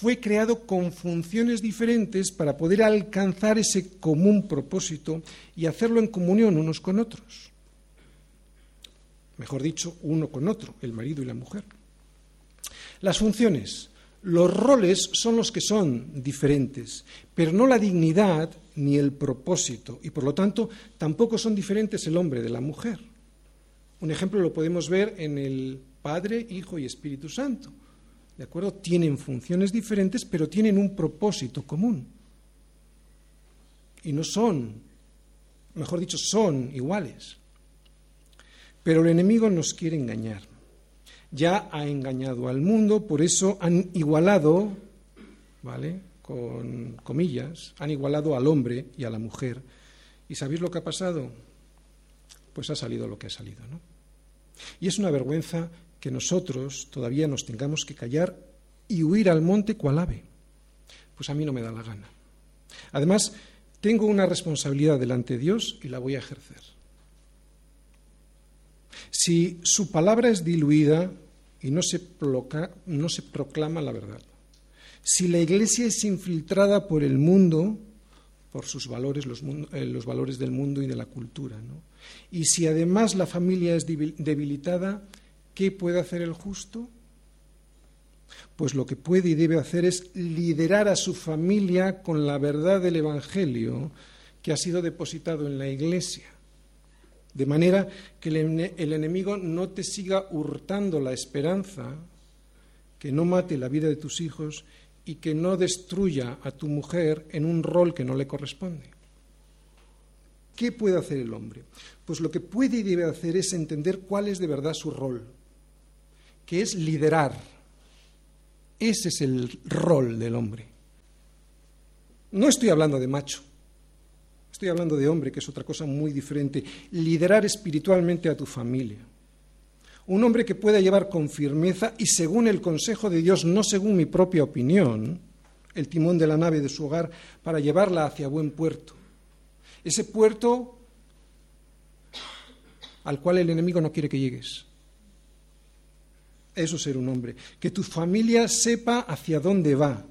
Speaker 1: fue creado con funciones diferentes para poder alcanzar ese común propósito y hacerlo en comunión unos con otros. Mejor dicho, uno con otro, el marido y la mujer. Las funciones, los roles son los que son diferentes, pero no la dignidad ni el propósito, y por lo tanto tampoco son diferentes el hombre de la mujer. Un ejemplo lo podemos ver en el Padre, Hijo y Espíritu Santo. ¿De acuerdo? Tienen funciones diferentes, pero tienen un propósito común. Y no son, mejor dicho, son iguales. Pero el enemigo nos quiere engañar. Ya ha engañado al mundo, por eso han igualado, ¿vale? Con comillas, han igualado al hombre y a la mujer. ¿Y sabéis lo que ha pasado? Pues ha salido lo que ha salido, ¿no? Y es una vergüenza que nosotros todavía nos tengamos que callar y huir al monte cual ave. Pues a mí no me da la gana. Además, tengo una responsabilidad delante de Dios y la voy a ejercer. Si su palabra es diluida y no se, no se proclama la verdad, si la iglesia es infiltrada por el mundo, por sus valores, los, eh, valores del mundo y de la cultura, y si además la familia es debilitada, ¿Qué puede hacer el justo? Pues lo que puede y debe hacer es liderar a su familia con la verdad del Evangelio que ha sido depositado en la Iglesia. De manera que el enemigo no te siga hurtando la esperanza, que no mate la vida de tus hijos y que no destruya a tu mujer en un rol que no le corresponde. ¿Qué puede hacer el hombre? Pues lo que puede y debe hacer es entender cuál es de verdad su rol que es liderar. Ese es el rol del hombre. No estoy hablando de macho, estoy hablando de hombre, que es otra cosa muy diferente. Liderar espiritualmente a tu familia. Un hombre que pueda llevar con firmeza y según el consejo de Dios, no según mi propia opinión, el timón de la nave de su hogar para llevarla hacia buen puerto. Ese puerto al cual el enemigo no quiere que llegues. Eso es ser un hombre. Que tu familia sepa hacia dónde va.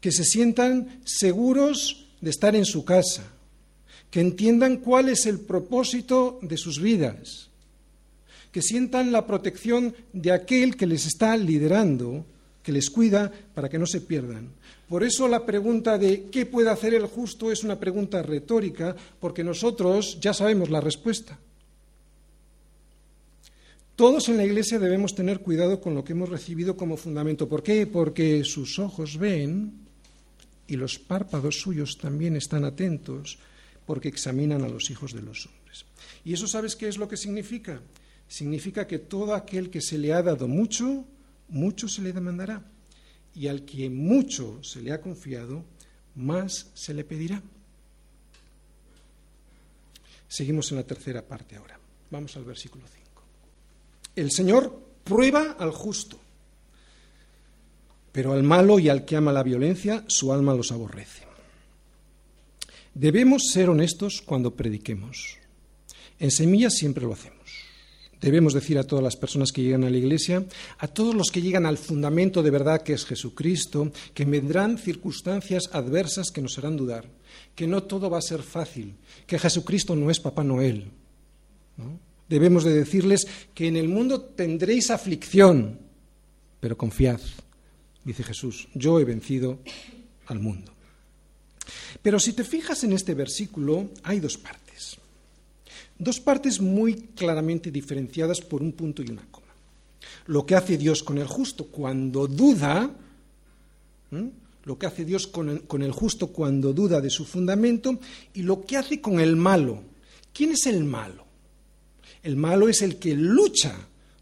Speaker 1: Que se sientan seguros de estar en su casa. Que entiendan cuál es el propósito de sus vidas. Que sientan la protección de aquel que les está liderando, que les cuida para que no se pierdan. Por eso la pregunta de ¿qué puede hacer el justo? es una pregunta retórica, porque nosotros ya sabemos la respuesta. Todos en la Iglesia debemos tener cuidado con lo que hemos recibido como fundamento. ¿Por qué? Porque sus ojos ven y los párpados suyos también están atentos porque examinan a los hijos de los hombres. ¿Y eso sabes qué es lo que significa? Significa que todo aquel que se le ha dado mucho, mucho se le demandará. Y al que mucho se le ha confiado, más se le pedirá. Seguimos en la tercera parte ahora. Vamos al versículo 5. El Señor prueba al justo, pero al malo y al que ama la violencia, su alma los aborrece. Debemos ser honestos cuando prediquemos. En semillas siempre lo hacemos. debemos decir a todas las personas que llegan a la Iglesia, a todos los que llegan al fundamento de verdad que es Jesucristo, que vendrán circunstancias adversas que nos harán dudar, que no todo va a ser fácil, que Jesucristo no es Papá Noel. Debemos de decirles que en el mundo tendréis aflicción, pero confiad, dice Jesús, yo he vencido al mundo. Pero si te fijas en este versículo, hay dos partes. Dos partes muy claramente diferenciadas por un punto y una coma. Lo que hace Dios con el justo cuando duda, lo que hace Dios con el, con el justo cuando duda de su fundamento y lo que hace con el malo. ¿Quién es el malo? El malo es el que lucha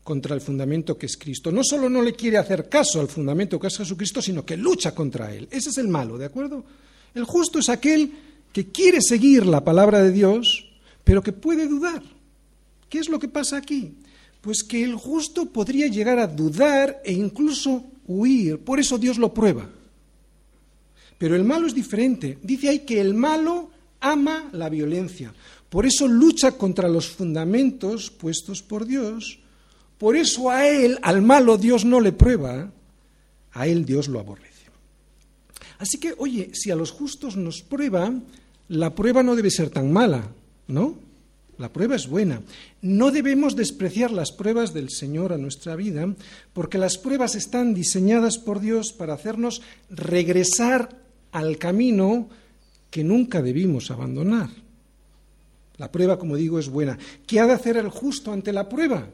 Speaker 1: contra el fundamento que es Cristo. No solo no le quiere hacer caso al fundamento que es Jesucristo, sino que lucha contra él. Ese es el malo, ¿de acuerdo? El justo es aquel que quiere seguir la palabra de Dios, pero que puede dudar. ¿Qué es lo que pasa aquí? Pues que el justo podría llegar a dudar e incluso huir. Por eso Dios lo prueba. Pero el malo es diferente. Dice ahí que el malo ama la violencia. Por eso lucha contra los fundamentos puestos por Dios. Por eso a él, al malo, Dios no le prueba. A él Dios lo aborrece. Así que, oye, si a los justos nos prueba, la prueba no debe ser tan mala, ¿no? La prueba es buena. No debemos despreciar las pruebas del Señor a nuestra vida, porque las pruebas están diseñadas por Dios para hacernos regresar al camino que nunca debimos abandonar. La prueba, como digo, es buena. ¿Qué ha de hacer el justo ante la prueba?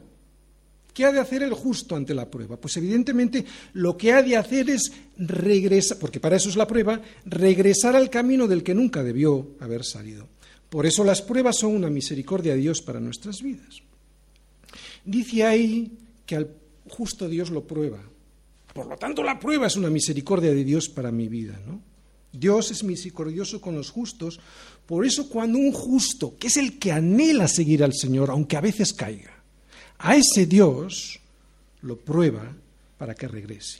Speaker 1: ¿Qué ha de hacer el justo ante la prueba? Pues evidentemente lo que ha de hacer es regresar, porque para eso es la prueba, regresar al camino del que nunca debió haber salido. Por eso las pruebas son una misericordia de Dios para nuestras vidas. Dice ahí que al justo Dios lo prueba. Por lo tanto, la prueba es una misericordia de Dios para mi vida, ¿no? Dios es misericordioso con los justos, por eso cuando un justo, que es el que anhela seguir al Señor, aunque a veces caiga, a ese Dios lo prueba para que regrese.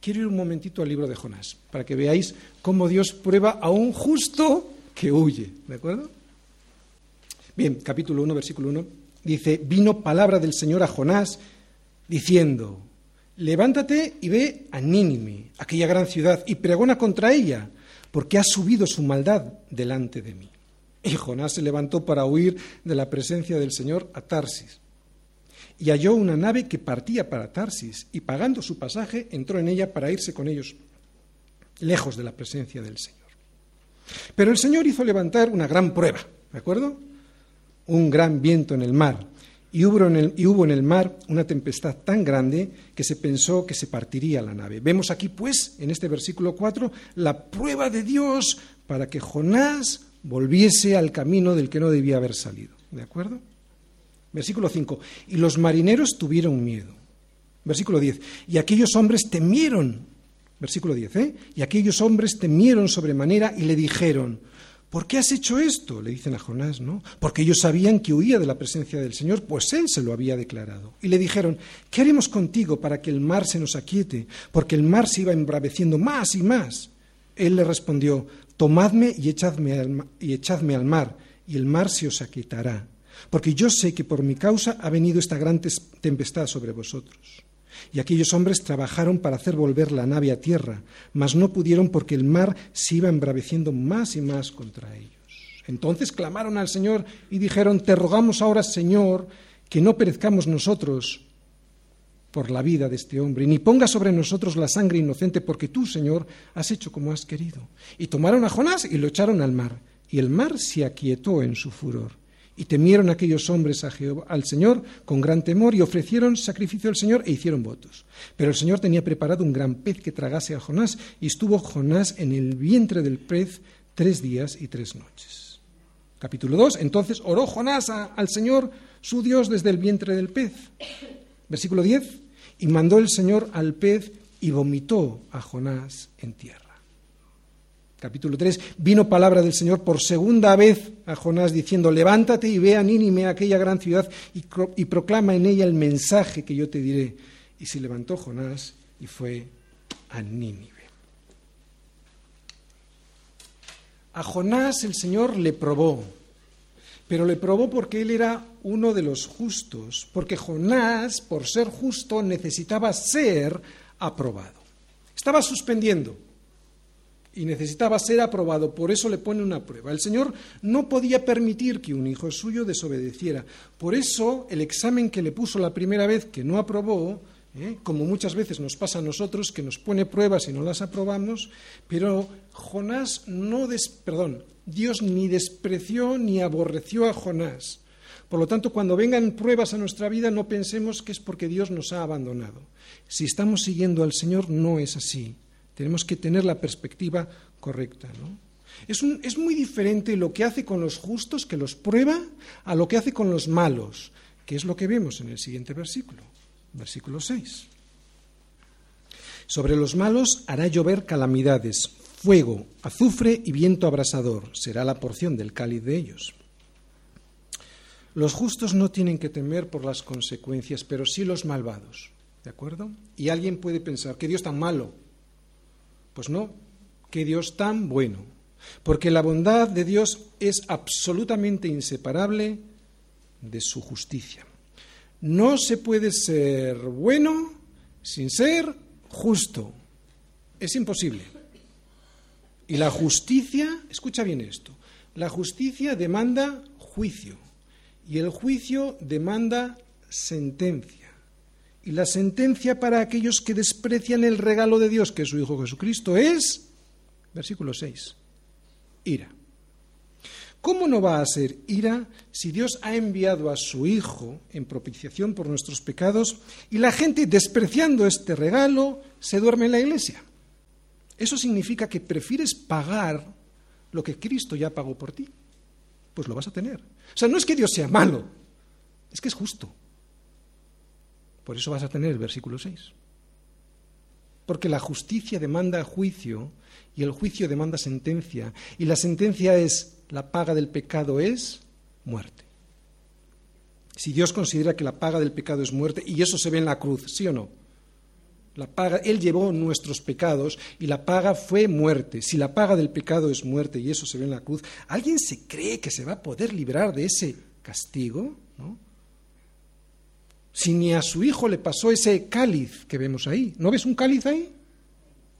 Speaker 1: Quiero ir un momentito al libro de Jonás, para que veáis cómo Dios prueba a un justo que huye. ¿De acuerdo? Bien, capítulo 1, versículo 1. Dice, vino palabra del Señor a Jonás diciendo, levántate y ve a Nínime, aquella gran ciudad, y pregona contra ella, porque ha subido su maldad delante de mí. Y Jonás se levantó para huir de la presencia del Señor a Tarsis y halló una nave que partía para Tarsis, y pagando su pasaje entró en ella para irse con ellos, lejos de la presencia del Señor. Pero el Señor hizo levantar una gran prueba, ¿de acuerdo? Un gran viento en el mar, y hubo en el, mar una tempestad tan grande que se pensó que se partiría la nave. Vemos aquí, pues, en este versículo 4, la prueba de Dios para que Jonás volviese al camino del que no debía haber salido, ¿de acuerdo? Versículo 5. Y los marineros tuvieron miedo. Versículo 10. Y aquellos hombres temieron. Versículo 10. ¿eh? Y aquellos hombres temieron sobremanera y le dijeron, ¿por qué has hecho esto? Le dicen a Jonás, ¿no? Porque ellos sabían que huía de la presencia del Señor, pues él se lo había declarado. Y le dijeron, ¿qué haremos contigo para que el mar se nos aquiete? Porque el mar se iba embraveciendo más y más. Él le respondió, tomadme y echadme al, y echadme al mar, y el mar se os aquietará porque yo sé que por mi causa ha venido esta gran tempestad sobre vosotros. Y aquellos hombres trabajaron para hacer volver la nave a tierra, mas no pudieron porque el mar se iba embraveciendo más y más contra ellos. Entonces clamaron al Señor y dijeron, Te rogamos ahora, Señor, que no perezcamos nosotros por la vida de este hombre, ni ponga sobre nosotros la sangre inocente, porque tú, Señor, has hecho como has querido. Y tomaron a Jonás y lo echaron al mar, y el mar se aquietó en su furor. Y temieron aquellos hombres a Jehová, al Señor con gran temor y ofrecieron sacrificio al Señor e hicieron votos. Pero el Señor tenía preparado un gran pez que tragase a Jonás y estuvo Jonás en el vientre del pez tres días y tres noches. Capítulo 2. Entonces oró Jonás al Señor su Dios desde el vientre del pez. Versículo 10. Y mandó el Señor al pez y vomitó a Jonás en tierra capítulo 3, vino palabra del Señor por segunda vez a Jonás diciendo, levántate y ve a Nínime, aquella gran ciudad, y, y, proclama en ella el mensaje que yo te diré. Y se levantó Jonás y fue a Nínive. A Jonás el Señor le probó, pero le probó porque él era uno de los justos, porque Jonás, por ser justo, necesitaba ser aprobado. Estaba suspendiendo y necesitaba ser aprobado, por eso le pone una prueba. El Señor no podía permitir que un hijo suyo desobedeciera. Por eso el examen que le puso la primera vez que no aprobó, ¿eh? como muchas veces nos pasa a nosotros, que nos pone pruebas y no las aprobamos, pero Jonás no, des, perdón, Dios ni despreció ni aborreció a Jonás. Por lo tanto, cuando vengan pruebas a nuestra vida, no pensemos que es porque Dios nos ha abandonado. Si estamos siguiendo al Señor, no es así. Tenemos que tener la perspectiva correcta. ¿no? Es, muy diferente lo que hace con los justos, que los prueba, a lo que hace con los malos, que es lo que vemos en el siguiente versículo, versículo 6. Sobre los malos hará llover calamidades, fuego, azufre y viento abrasador. Será la porción del cáliz de ellos. Los justos no tienen que temer por las consecuencias, pero sí los malvados. ¿De acuerdo? Y alguien puede pensar, que Dios tan malo? Pues no, que Dios tan bueno, porque la bondad de Dios es absolutamente inseparable de su justicia. No se puede ser bueno sin ser justo. Es imposible. Y la justicia, escucha bien esto, la justicia demanda juicio y el juicio demanda sentencia. Y la sentencia para aquellos que desprecian el regalo de Dios, que es su Hijo Jesucristo, es, versículo 6, ira. ¿Cómo no va a ser ira si Dios ha enviado a su Hijo en propiciación por nuestros pecados y la gente, despreciando este regalo, se duerme en la iglesia? Eso significa que prefieres pagar lo que Cristo ya pagó por ti. Pues lo vas a tener. O sea, no es que Dios sea malo, es que es justo. Por eso vas a tener el versículo 6. Porque la justicia demanda juicio y el juicio demanda sentencia. Y la sentencia es, la paga del pecado es muerte. Si Dios considera que la paga del pecado es muerte, y eso se ve en la cruz, ¿sí o no? La paga, Él llevó nuestros pecados y la paga fue muerte. Si la paga del pecado es muerte y eso se ve en la cruz, ¿alguien se cree que se va a poder librar de ese castigo? ¿No? Si ni a su hijo le pasó ese cáliz que vemos ahí. ¿No ves un cáliz ahí?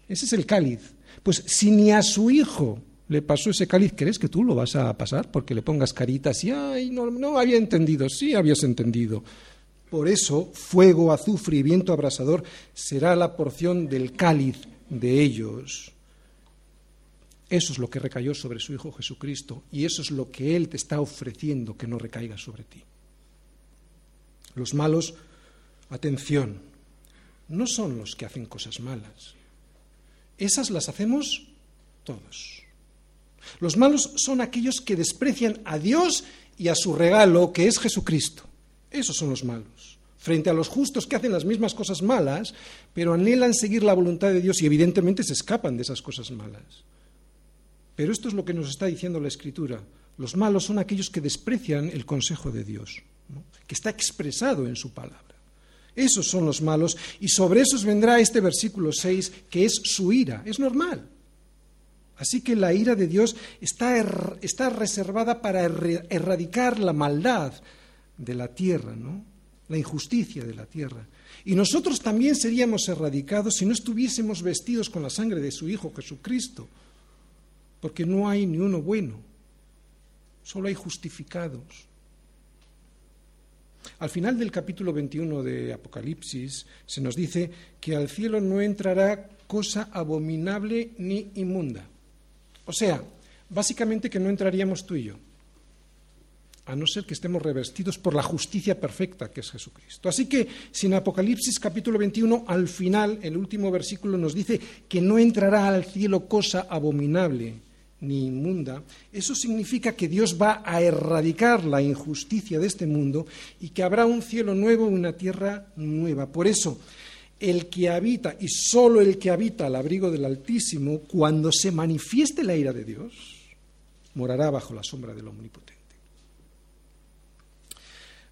Speaker 1: Ese es el cáliz. Pues si ni a su hijo le pasó ese cáliz, ¿crees que tú lo vas a pasar? Porque le pongas caritas y, ay, no, no había entendido. Sí habías entendido. Por eso, fuego, azufre y viento abrasador será la porción del cáliz de ellos. Eso es lo que recayó sobre su Hijo Jesucristo y eso es lo que Él te está ofreciendo que no recaiga sobre ti. Los malos, atención, no son los que hacen cosas malas. Esas las hacemos todos. Los malos son aquellos que desprecian a Dios y a su regalo, que es Jesucristo. Esos son los malos. Frente a los justos que hacen las mismas cosas malas, pero anhelan seguir la voluntad de Dios y evidentemente se escapan de esas cosas malas. Pero esto es lo que nos está diciendo la Escritura. Los malos son aquellos que desprecian el consejo de Dios que está expresado en su palabra. Esos son los malos y sobre esos vendrá este versículo 6 que es su ira. Es normal. Así que la ira de Dios está, er, está reservada para erradicar la maldad de la tierra, ¿no? la injusticia de la tierra. Y nosotros también seríamos erradicados si no estuviésemos vestidos con la sangre de su Hijo Jesucristo, porque no hay ni uno bueno, solo hay justificados. Al final del capítulo 21 de Apocalipsis se nos dice que al cielo no entrará cosa abominable ni inmunda. O sea, básicamente que no entraríamos tú y yo, a no ser que estemos revestidos por la justicia perfecta que es Jesucristo. Así que si en Apocalipsis capítulo 21 al final, el último versículo nos dice que no entrará al cielo cosa abominable, ni inmunda, eso significa que Dios va a erradicar la injusticia de este mundo y que habrá un cielo nuevo y una tierra nueva. Por eso, el que habita, y solo el que habita al abrigo del Altísimo, cuando se manifieste la ira de Dios, morará bajo la sombra del Omnipotente.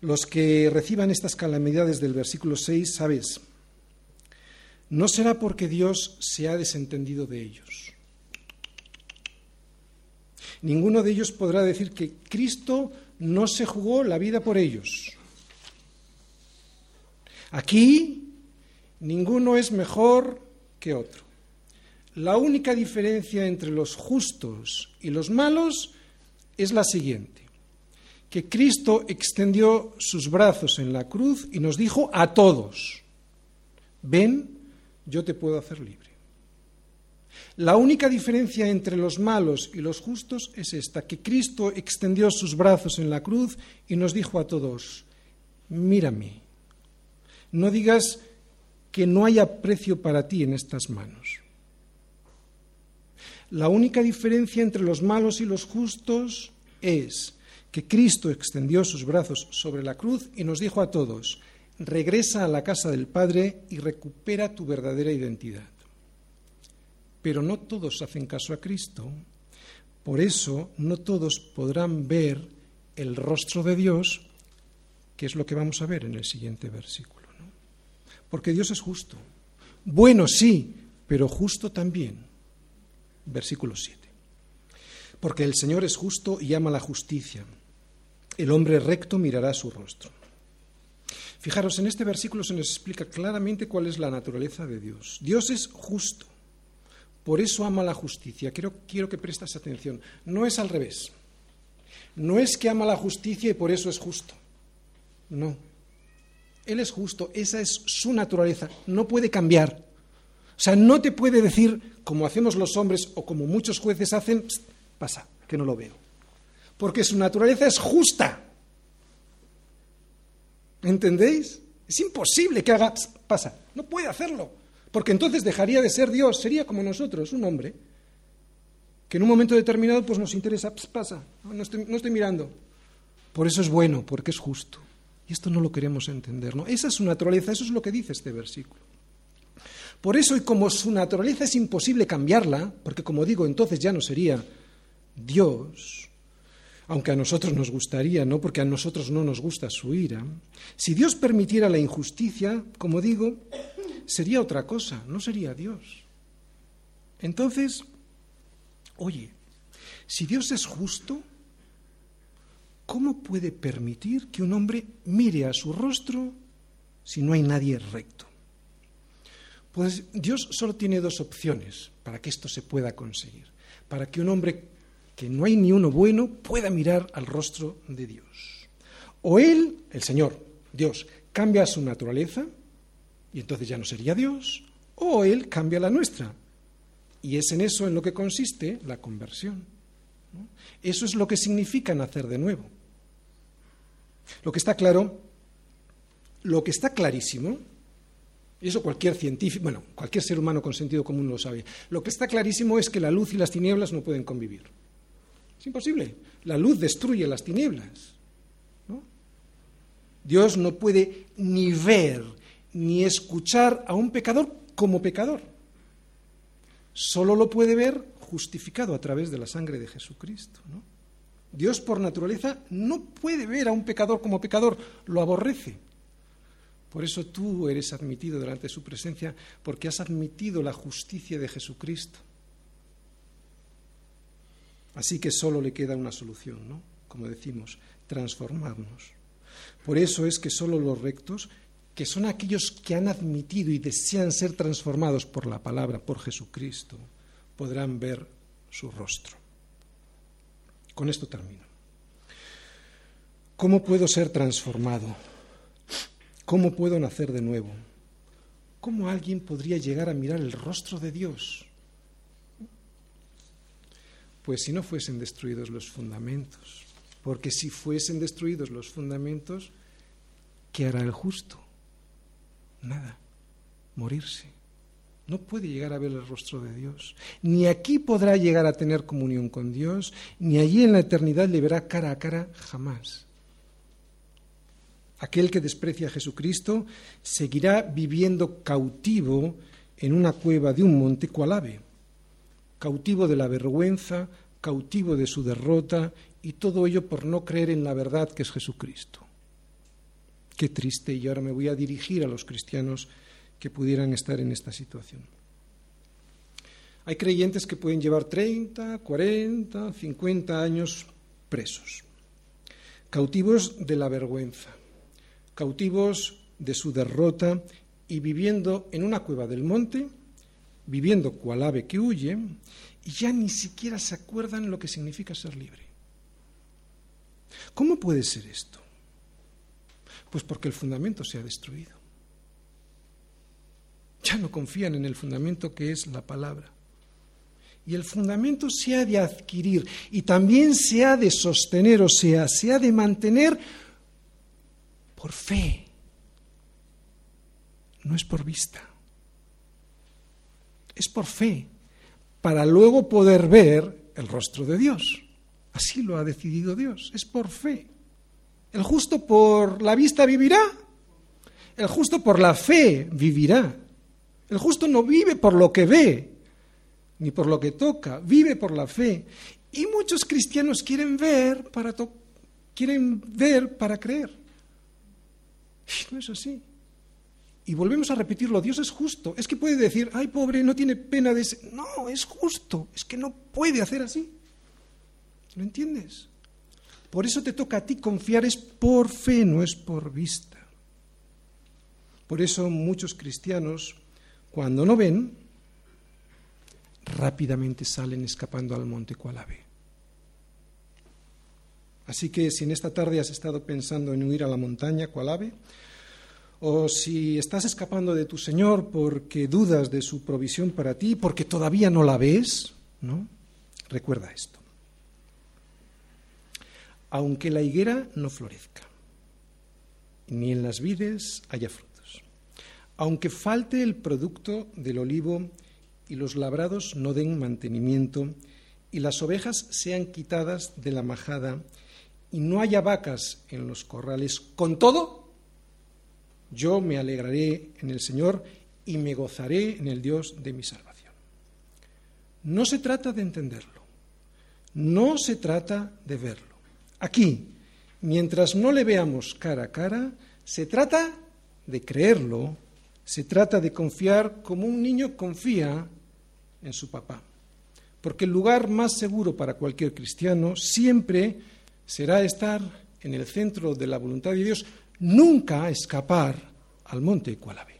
Speaker 1: Los que reciban estas calamidades del versículo 6, sabes, no será porque Dios se ha desentendido de ellos Ninguno de ellos podrá decir que Cristo no se jugó la vida por ellos. Aquí ninguno es mejor que otro. La única diferencia entre los justos y los malos es la siguiente, que Cristo extendió sus brazos en la cruz y nos dijo a todos, ven, yo te puedo hacer libre. La única diferencia entre los malos y los justos es esta, que Cristo extendió sus brazos en la cruz y nos dijo a todos, mírame, no digas que no haya precio para ti en estas manos. La única diferencia entre los malos y los justos es que Cristo extendió sus brazos sobre la cruz y nos dijo a todos, regresa a la casa del Padre y recupera tu verdadera identidad. Pero no todos hacen caso a Cristo, por eso no todos podrán ver el rostro de Dios, que es lo que vamos a ver en el siguiente versículo. Porque Dios es justo. Bueno, sí, pero justo también. Versículo 7. Porque el Señor es justo y ama la justicia. El hombre recto mirará su rostro. Fijaros, en este versículo se nos explica claramente cuál es la naturaleza de Dios. Dios es justo, por eso ama la justicia. Quiero, quiero que prestas atención. No es al revés. No es que ama la justicia y por eso es justo. No. Él es justo, esa es su naturaleza, no puede cambiar. O sea, no te puede decir, como hacemos los hombres o como muchos jueces hacen, pasa, que no lo veo. Porque su naturaleza es justa. ¿Entendéis? Es imposible que haga, pasa, no puede hacerlo, porque entonces dejaría de ser Dios, sería como nosotros, un hombre, que en un momento determinado pues nos interesa, pasa, no estoy, no mirando. Por eso es bueno, porque es justo. Y esto no lo queremos entender, ¿no? Esa es su naturaleza, eso es lo que dice este versículo. Por eso, y como su naturaleza es imposible cambiarla, porque como digo, entonces ya no sería Dios, aunque a nosotros nos gustaría, ¿no? Porque a nosotros no nos gusta su ira. Si Dios permitiera la injusticia, como digo, sería otra cosa, no sería Dios. Entonces, oye, si Dios es justo, ¿cómo puede permitir que un hombre mire a su rostro si no hay nadie recto? Pues Dios solo tiene dos opciones para que esto se pueda conseguir. Para que un hombre que no hay ni uno bueno pueda mirar al rostro de Dios. O Él, el Señor, Dios, cambia su naturaleza y entonces ya no sería Dios, o Él cambia la nuestra. Y es en eso en lo que consiste la conversión. Eso es lo que significa nacer de nuevo. Lo que está claro, lo que está clarísimo, y eso cualquier científico, bueno, cualquier ser humano con sentido común lo sabe, lo que está clarísimo es que la luz y las tinieblas no pueden convivir. Es imposible. La luz destruye las tinieblas. Dios no puede ni ver ni escuchar a un pecador como pecador. Solo lo puede ver justificado a través de la sangre de Jesucristo. Dios por naturaleza no puede ver a un pecador como pecador, lo aborrece. Por eso tú eres admitido delante de su presencia, porque has admitido la justicia de Jesucristo. Así que solo le queda una solución, ¿no? Como decimos, transformarnos. Por eso es que solo los rectos, que son aquellos que han admitido y desean ser transformados por la palabra, por Jesucristo, podrán ver su rostro. Con esto termino. ¿Cómo puedo ser transformado? ¿Cómo puedo nacer de nuevo? ¿Cómo alguien podría llegar a mirar el rostro de Dios? Pues si no fuesen destruidos los fundamentos, porque si fuesen destruidos los fundamentos, ¿qué hará el justo? Nada, morirse. No puede llegar a ver el rostro de Dios. Ni aquí podrá llegar a tener comunión con Dios, ni allí en la eternidad le verá cara a cara jamás. Aquel que desprecia a Jesucristo seguirá viviendo cautivo en una cueva de un monte cual ave cautivo de la vergüenza, cautivo de su derrota, y todo ello por no creer en la verdad que es Jesucristo. Qué triste, y ahora me voy a dirigir a los cristianos que pudieran estar en esta situación. Hay creyentes que pueden llevar 30, 40, 50 años presos. cautivos de la vergüenza, cautivos de su derrota y viviendo en una cueva del monte, viviendo cual ave que huye, y ya ni siquiera se acuerdan lo que significa ser libre. ¿Cómo puede ser esto? Pues porque el fundamento se ha destruido. Ya no confían en el fundamento que es la palabra. Y el fundamento se ha de adquirir y también se ha de sostener, o sea, se ha de mantener por fe. No es por vista. Es por fe, para luego poder ver el rostro de Dios. Así lo ha decidido Dios, es por fe. El justo por la vista vivirá, el justo por la fe vivirá. El justo no vive por lo que ve, ni por lo que toca, vive por la fe. Y muchos cristianos quieren ver para, quieren ver para creer. No es así. Y volvemos a repetirlo, Dios es justo. Es que puede decir, ay pobre, no tiene pena de ese... No, es justo, es que no puede hacer así. ¿Lo entiendes? Por eso te toca a ti confiar, es por fe, no es por vista. Por eso muchos cristianos, cuando no ven, rápidamente salen escapando al monte cual ave. Así que si en esta tarde has estado pensando en huir a la montaña cual ave, o si estás escapando de tu Señor porque dudas de su provisión para ti, porque todavía no la ves, ¿no? Recuerda esto. Aunque la higuera no florezca, ni en las vides haya frutos, aunque falte el producto del olivo y los labrados no den mantenimiento, y las ovejas sean quitadas de la majada, y no haya vacas en los corrales, con todo, yo me alegraré en el Señor y me gozaré en el Dios de mi salvación. No se trata de entenderlo, no se trata de verlo. Aquí, mientras no le veamos cara a cara, se trata de creerlo, se trata de confiar como un niño confía en su papá. Porque el lugar más seguro para cualquier cristiano siempre será estar en el centro de la voluntad de Dios, nunca escapar al monte Cualabe.